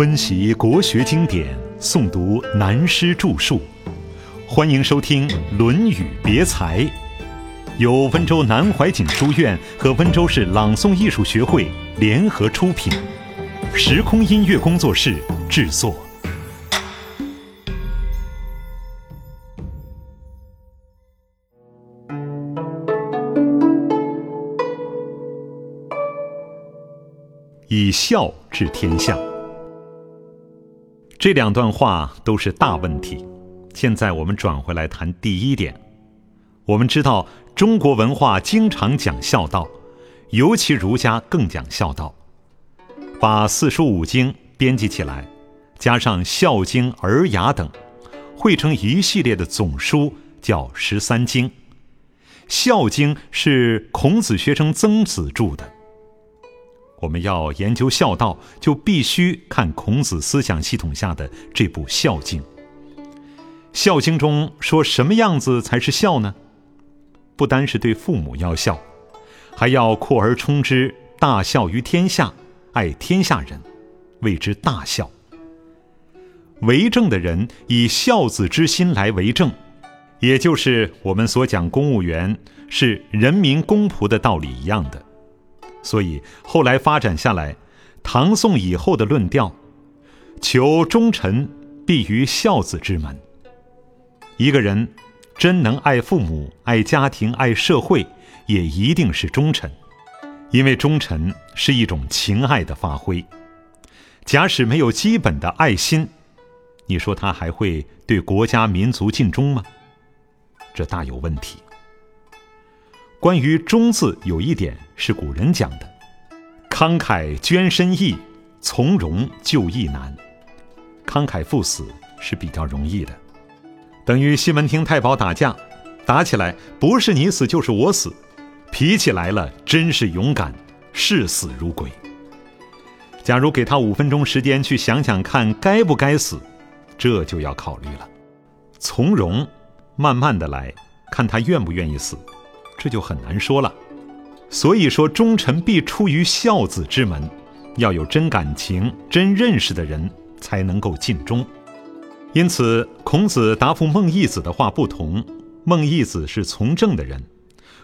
温习国学经典，诵读南师著述，欢迎收听《论语别裁》，由温州南怀瑾书院和温州市朗诵艺术学会联合出品，时空音乐工作室制作。以孝治天下。这两段话都是大问题。现在我们转回来谈第一点。我们知道中国文化经常讲孝道，尤其儒家更讲孝道。把四书五经编辑起来，加上《孝经》《尔雅》等，汇成一系列的总书，叫《十三经》。《孝经》是孔子学生曾子著的。我们要研究孝道，就必须看孔子思想系统下的这部《孝经》。《孝经》中说什么样子才是孝呢？不单是对父母要孝，还要扩而充之，大孝于天下，爱天下人，谓之大孝。为政的人以孝子之心来为政，也就是我们所讲公务员是人民公仆的道理一样的。所以后来发展下来，唐宋以后的论调，求忠臣必于孝子之门。一个人真能爱父母、爱家庭、爱社会，也一定是忠臣，因为忠臣是一种情爱的发挥。假使没有基本的爱心，你说他还会对国家民族尽忠吗？这大有问题。关于“忠”字，有一点是古人讲的：“慷慨捐身易，从容就义难。”慷慨赴死是比较容易的，等于西门町太保打架，打起来不是你死就是我死，脾气来了真是勇敢，视死如归。假如给他五分钟时间去想想看该不该死，这就要考虑了。从容，慢慢的来看他愿不愿意死。这就很难说了，所以说忠臣必出于孝子之门，要有真感情、真认识的人才能够尽忠。因此，孔子答复孟义子的话不同。孟义子是从政的人，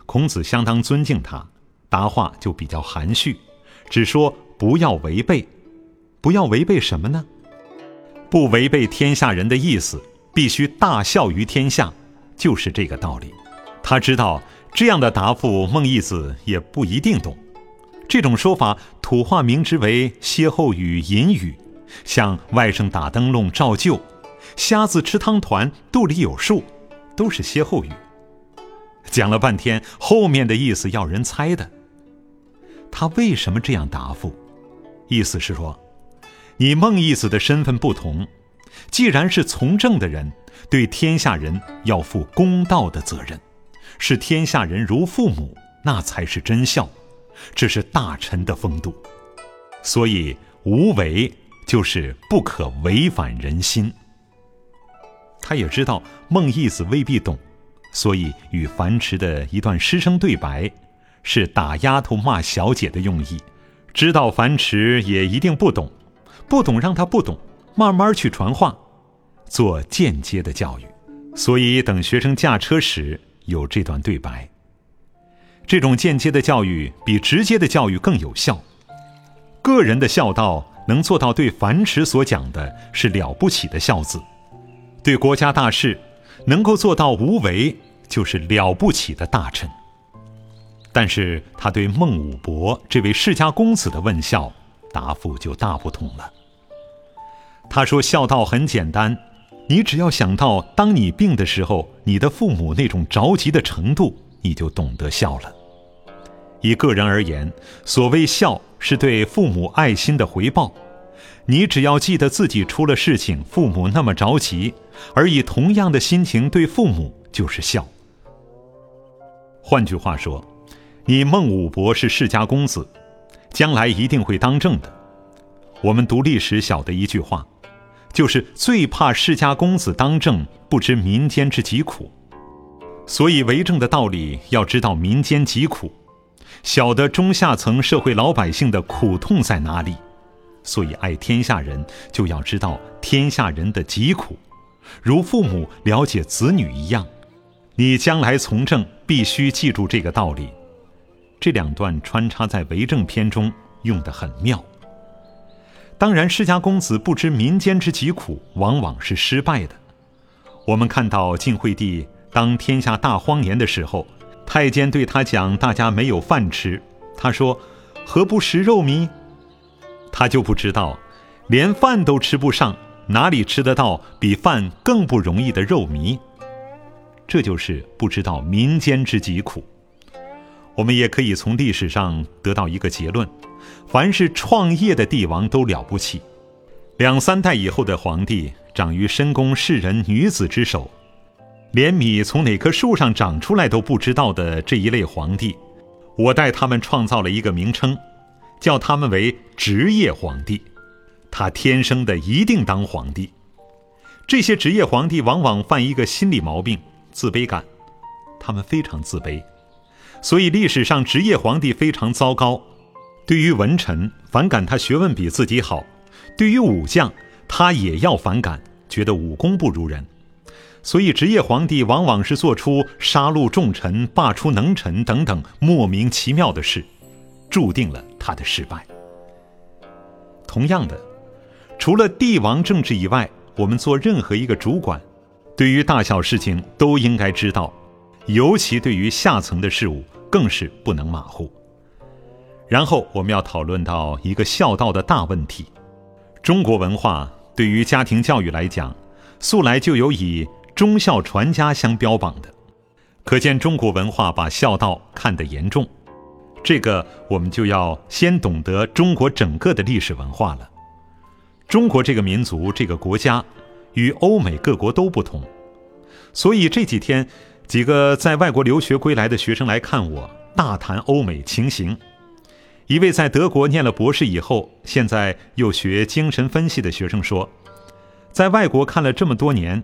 孔子相当尊敬他，答话就比较含蓄，只说不要违背，不要违背什么呢？不违背天下人的意思，必须大孝于天下，就是这个道理。他知道。这样的答复，孟义子也不一定懂。这种说法，土话名之为歇后语、隐语，像外甥打灯笼照旧，瞎子吃汤团，肚里有数，都是歇后语。讲了半天，后面的意思要人猜的。他为什么这样答复？意思是说，你孟义子的身份不同，既然是从政的人，对天下人要负公道的责任。视天下人如父母，那才是真孝，这是大臣的风度。所以无为就是不可违反人心。他也知道孟义子未必懂，所以与樊迟的一段师生对白，是打丫头骂小姐的用意。知道樊迟也一定不懂，不懂让他不懂，慢慢去传话，做间接的教育。所以等学生驾车时。有这段对白。这种间接的教育比直接的教育更有效。个人的孝道能做到对樊迟所讲的是了不起的孝子，对国家大事能够做到无为，就是了不起的大臣。但是他对孟武伯这位世家公子的问孝答复就大不同了。他说：“孝道很简单。”你只要想到，当你病的时候，你的父母那种着急的程度，你就懂得孝了。以个人而言，所谓孝，是对父母爱心的回报。你只要记得自己出了事情，父母那么着急，而以同样的心情对父母，就是孝。换句话说，你孟武伯是世家公子，将来一定会当政的。我们读历史晓得一句话。就是最怕世家公子当政，不知民间之疾苦。所以为政的道理要知道民间疾苦，晓得中下层社会老百姓的苦痛在哪里，所以爱天下人就要知道天下人的疾苦，如父母了解子女一样。你将来从政，必须记住这个道理。这两段穿插在为政篇中，用得很妙。当然，世家公子不知民间之疾苦，往往是失败的。我们看到晋惠帝当天下大荒年的时候，太监对他讲：“大家没有饭吃。”他说：“何不食肉糜？”他就不知道，连饭都吃不上，哪里吃得到比饭更不容易的肉糜？这就是不知道民间之疾苦。我们也可以从历史上得到一个结论：凡是创业的帝王都了不起。两三代以后的皇帝，长于深宫世人女子之手，连米从哪棵树上长出来都不知道的这一类皇帝，我代他们创造了一个名称，叫他们为职业皇帝。他天生的一定当皇帝。这些职业皇帝往往犯一个心理毛病。自卑感，他们非常自卑，所以历史上职业皇帝非常糟糕。对于文臣，反感他学问比自己好；对于武将，他也要反感，觉得武功不如人。所以职业皇帝往往是做出杀戮重臣、罢黜能臣等等莫名其妙的事，注定了他的失败。同样的，除了帝王政治以外，我们做任何一个主管。对于大小事情都应该知道，尤其对于下层的事物更是不能马虎。然后我们要讨论到一个孝道的大问题。中国文化对于家庭教育来讲，素来就有以忠孝传家相标榜的，可见中国文化把孝道看得严重。这个我们就要先懂得中国整个的历史文化了。中国这个民族，这个国家。与欧美各国都不同，所以这几天，几个在外国留学归来的学生来看我，大谈欧美情形。一位在德国念了博士以后，现在又学精神分析的学生说，在外国看了这么多年，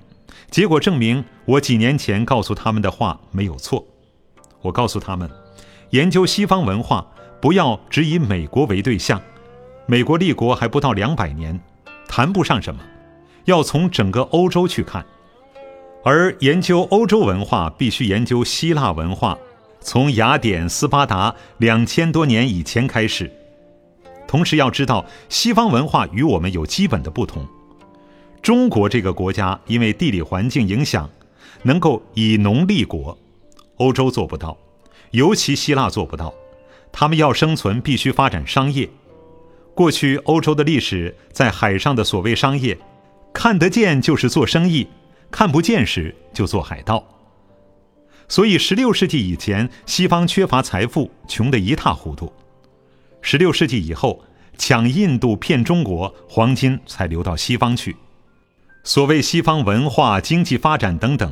结果证明我几年前告诉他们的话没有错。我告诉他们，研究西方文化不要只以美国为对象，美国立国还不到两百年，谈不上什么。要从整个欧洲去看，而研究欧洲文化必须研究希腊文化，从雅典、斯巴达两千多年以前开始。同时要知道，西方文化与我们有基本的不同。中国这个国家因为地理环境影响，能够以农立国，欧洲做不到，尤其希腊做不到。他们要生存，必须发展商业。过去欧洲的历史，在海上的所谓商业。看得见就是做生意，看不见时就做海盗。所以，十六世纪以前，西方缺乏财富，穷得一塌糊涂；十六世纪以后，抢印度、骗中国，黄金才流到西方去。所谓西方文化、经济发展等等，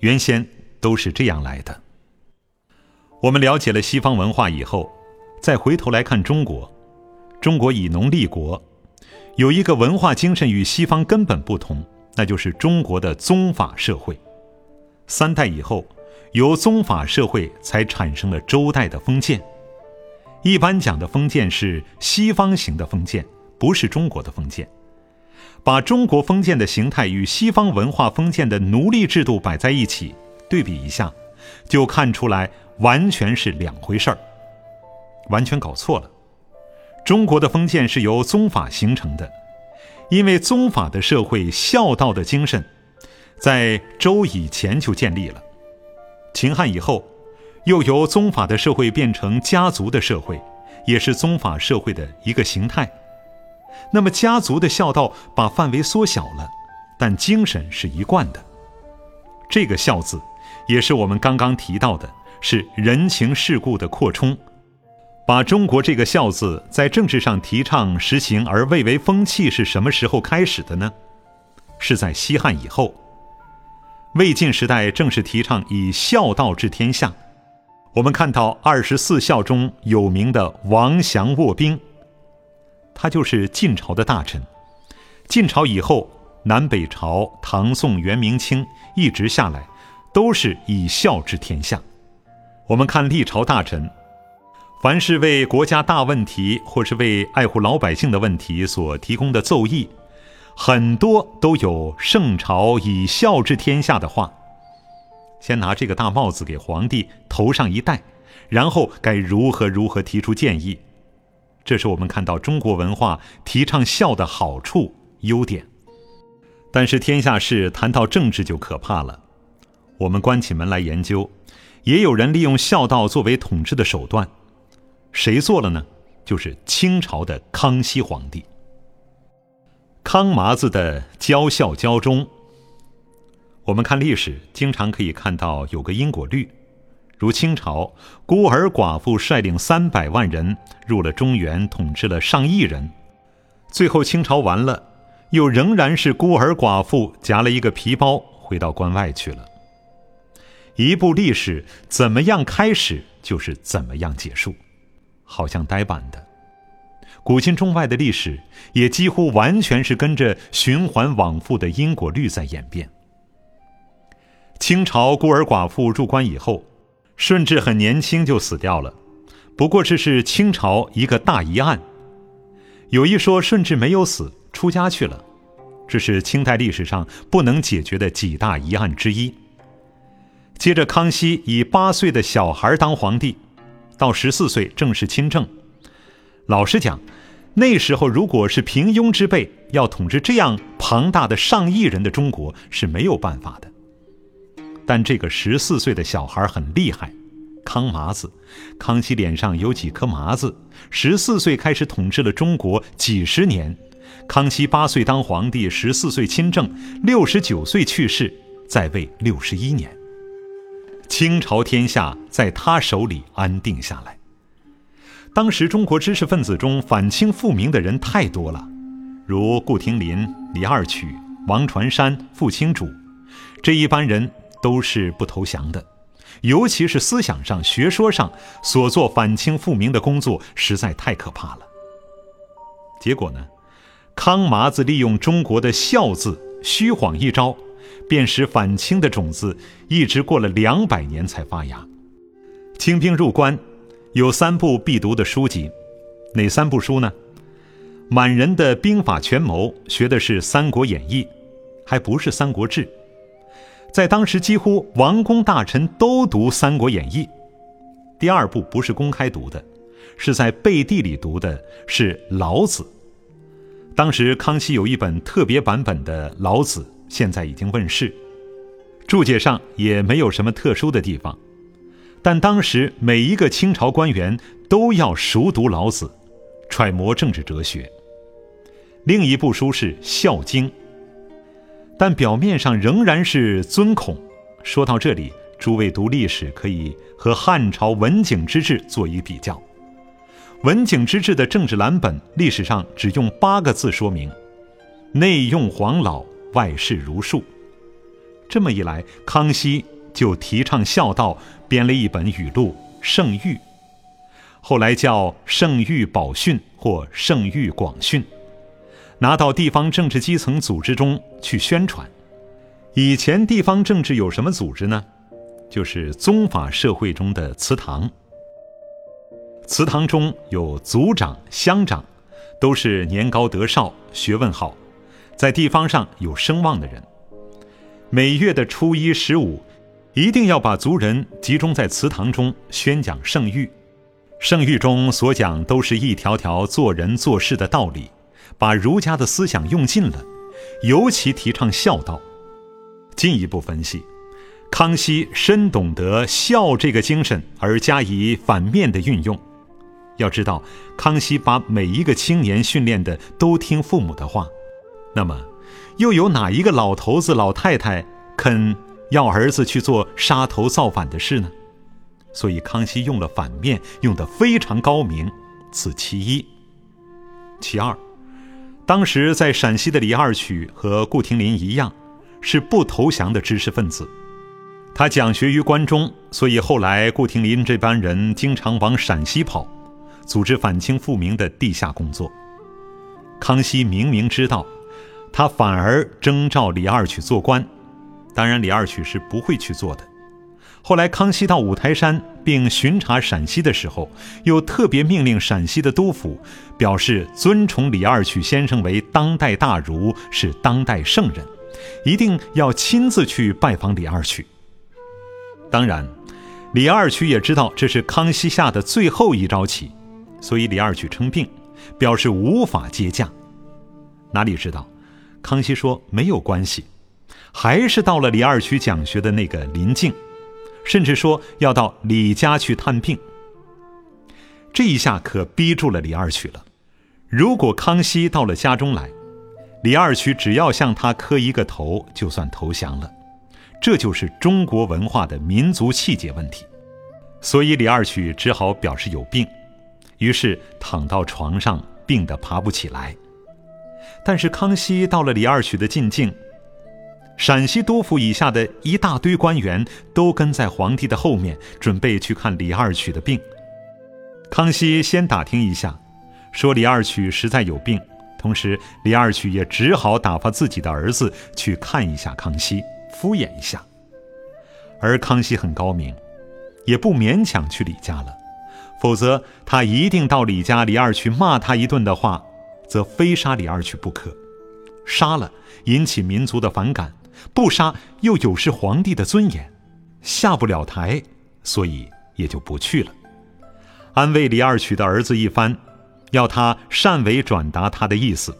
原先都是这样来的。我们了解了西方文化以后，再回头来看中国，中国以农立国。有一个文化精神与西方根本不同，那就是中国的宗法社会。三代以后，由宗法社会才产生了周代的封建。一般讲的封建是西方型的封建，不是中国的封建。把中国封建的形态与西方文化封建的奴隶制度摆在一起，对比一下，就看出来完全是两回事儿，完全搞错了。中国的封建是由宗法形成的，因为宗法的社会孝道的精神，在周以前就建立了。秦汉以后，又由宗法的社会变成家族的社会，也是宗法社会的一个形态。那么家族的孝道把范围缩小了，但精神是一贯的。这个“孝”字，也是我们刚刚提到的，是人情世故的扩充。把中国这个“孝”字在政治上提倡实行而蔚为风气是什么时候开始的呢？是在西汉以后。魏晋时代正是提倡以孝道治天下。我们看到二十四孝中有名的王祥卧冰，他就是晋朝的大臣。晋朝以后，南北朝、唐宋元明清一直下来，都是以孝治天下。我们看历朝大臣。凡是为国家大问题或是为爱护老百姓的问题所提供的奏议，很多都有“圣朝以孝治天下”的话。先拿这个大帽子给皇帝头上一戴，然后该如何如何提出建议。这是我们看到中国文化提倡孝的好处、优点。但是天下事谈到政治就可怕了。我们关起门来研究，也有人利用孝道作为统治的手段。谁做了呢？就是清朝的康熙皇帝。康麻子的教孝教忠。我们看历史，经常可以看到有个因果律，如清朝孤儿寡妇率领三百万人入了中原，统治了上亿人，最后清朝完了，又仍然是孤儿寡妇夹了一个皮包回到关外去了。一部历史怎么样开始，就是怎么样结束。好像呆板的，古今中外的历史也几乎完全是跟着循环往复的因果律在演变。清朝孤儿寡妇入关以后，顺治很年轻就死掉了，不过这是清朝一个大疑案。有一说顺治没有死，出家去了，这是清代历史上不能解决的几大疑案之一。接着，康熙以八岁的小孩当皇帝。到十四岁正式亲政。老实讲，那时候如果是平庸之辈，要统治这样庞大的上亿人的中国是没有办法的。但这个十四岁的小孩很厉害，康麻子。康熙脸上有几颗麻子，十四岁开始统治了中国几十年。康熙八岁当皇帝，十四岁亲政，六十九岁去世，在位六十一年。清朝天下在他手里安定下来。当时中国知识分子中反清复明的人太多了，如顾亭林、李二曲、王传山、傅青主，这一般人都是不投降的，尤其是思想上、学说上所做反清复明的工作实在太可怕了。结果呢，康麻子利用中国的“孝”字，虚晃一招。便使反清的种子一直过了两百年才发芽。清兵入关，有三部必读的书籍，哪三部书呢？满人的兵法权谋学的是《三国演义》，还不是《三国志》。在当时，几乎王公大臣都读《三国演义》。第二部不是公开读的，是在背地里读的，是《老子》。当时康熙有一本特别版本的《老子》。现在已经问世，注解上也没有什么特殊的地方，但当时每一个清朝官员都要熟读老子，揣摩政治哲学。另一部书是《孝经》，但表面上仍然是尊孔。说到这里，诸位读历史可以和汉朝文景之治做一比较。文景之治的政治蓝本，历史上只用八个字说明：内用黄老。外事如数，这么一来，康熙就提倡孝道，编了一本语录《圣谕》，后来叫《圣谕宝训》或《圣谕广训》，拿到地方政治基层组织中去宣传。以前地方政治有什么组织呢？就是宗法社会中的祠堂。祠堂中有族长、乡长，都是年高德少、学问好。在地方上有声望的人，每月的初一、十五，一定要把族人集中在祠堂中宣讲圣谕。圣谕中所讲都是一条条做人做事的道理，把儒家的思想用尽了，尤其提倡孝道。进一步分析，康熙深懂得孝这个精神，而加以反面的运用。要知道，康熙把每一个青年训练的都听父母的话。那么，又有哪一个老头子、老太太肯要儿子去做杀头造反的事呢？所以康熙用了反面，用得非常高明，此其一。其二，当时在陕西的李二曲和顾亭林一样，是不投降的知识分子。他讲学于关中，所以后来顾亭林这班人经常往陕西跑，组织反清复明的地下工作。康熙明明知道。他反而征召李二曲做官，当然李二曲是不会去做的。后来康熙到五台山并巡查陕西的时候，又特别命令陕西的督府，表示尊崇李二曲先生为当代大儒，是当代圣人，一定要亲自去拜访李二曲。当然，李二曲也知道这是康熙下的最后一招棋，所以李二曲称病，表示无法接驾。哪里知道，康熙说没有关系，还是到了李二曲讲学的那个临近。甚至说要到李家去探病。这一下可逼住了李二曲了。如果康熙到了家中来，李二曲只要向他磕一个头，就算投降了。这就是中国文化的民族气节问题。所以李二曲只好表示有病，于是躺到床上，病得爬不起来。但是康熙到了李二曲的进境。陕西督府以下的一大堆官员都跟在皇帝的后面，准备去看李二曲的病。康熙先打听一下，说李二曲实在有病，同时李二曲也只好打发自己的儿子去看一下康熙，敷衍一下。而康熙很高明，也不勉强去李家了，否则他一定到李家，李二曲骂他一顿的话，则非杀李二曲不可。杀了，引起民族的反感。不杀又有失皇帝的尊严，下不了台，所以也就不去了。安慰李二曲的儿子一番，要他善为转达他的意思，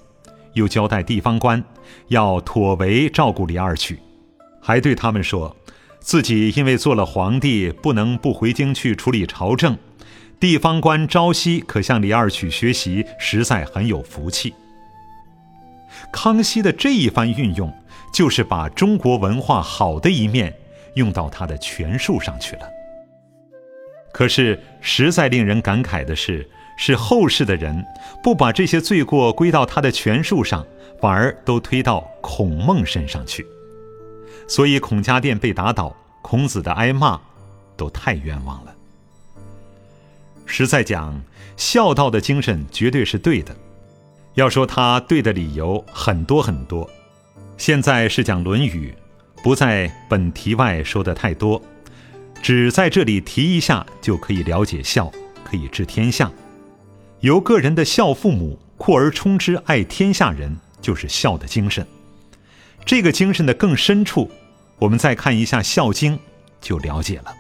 又交代地方官要妥为照顾李二曲，还对他们说，自己因为做了皇帝，不能不回京去处理朝政，地方官朝夕可向李二曲学习，实在很有福气。康熙的这一番运用。就是把中国文化好的一面用到他的权术上去了。可是实在令人感慨的是，是后世的人不把这些罪过归到他的权术上，反而都推到孔孟身上去。所以孔家店被打倒，孔子的挨骂，都太冤枉了。实在讲，孝道的精神绝对是对的。要说他对的理由很多很多。现在是讲《论语》，不在本题外说的太多，只在这里提一下，就可以了解孝，可以治天下。由个人的孝父母扩而充之爱天下人，就是孝的精神。这个精神的更深处，我们再看一下《孝经》，就了解了。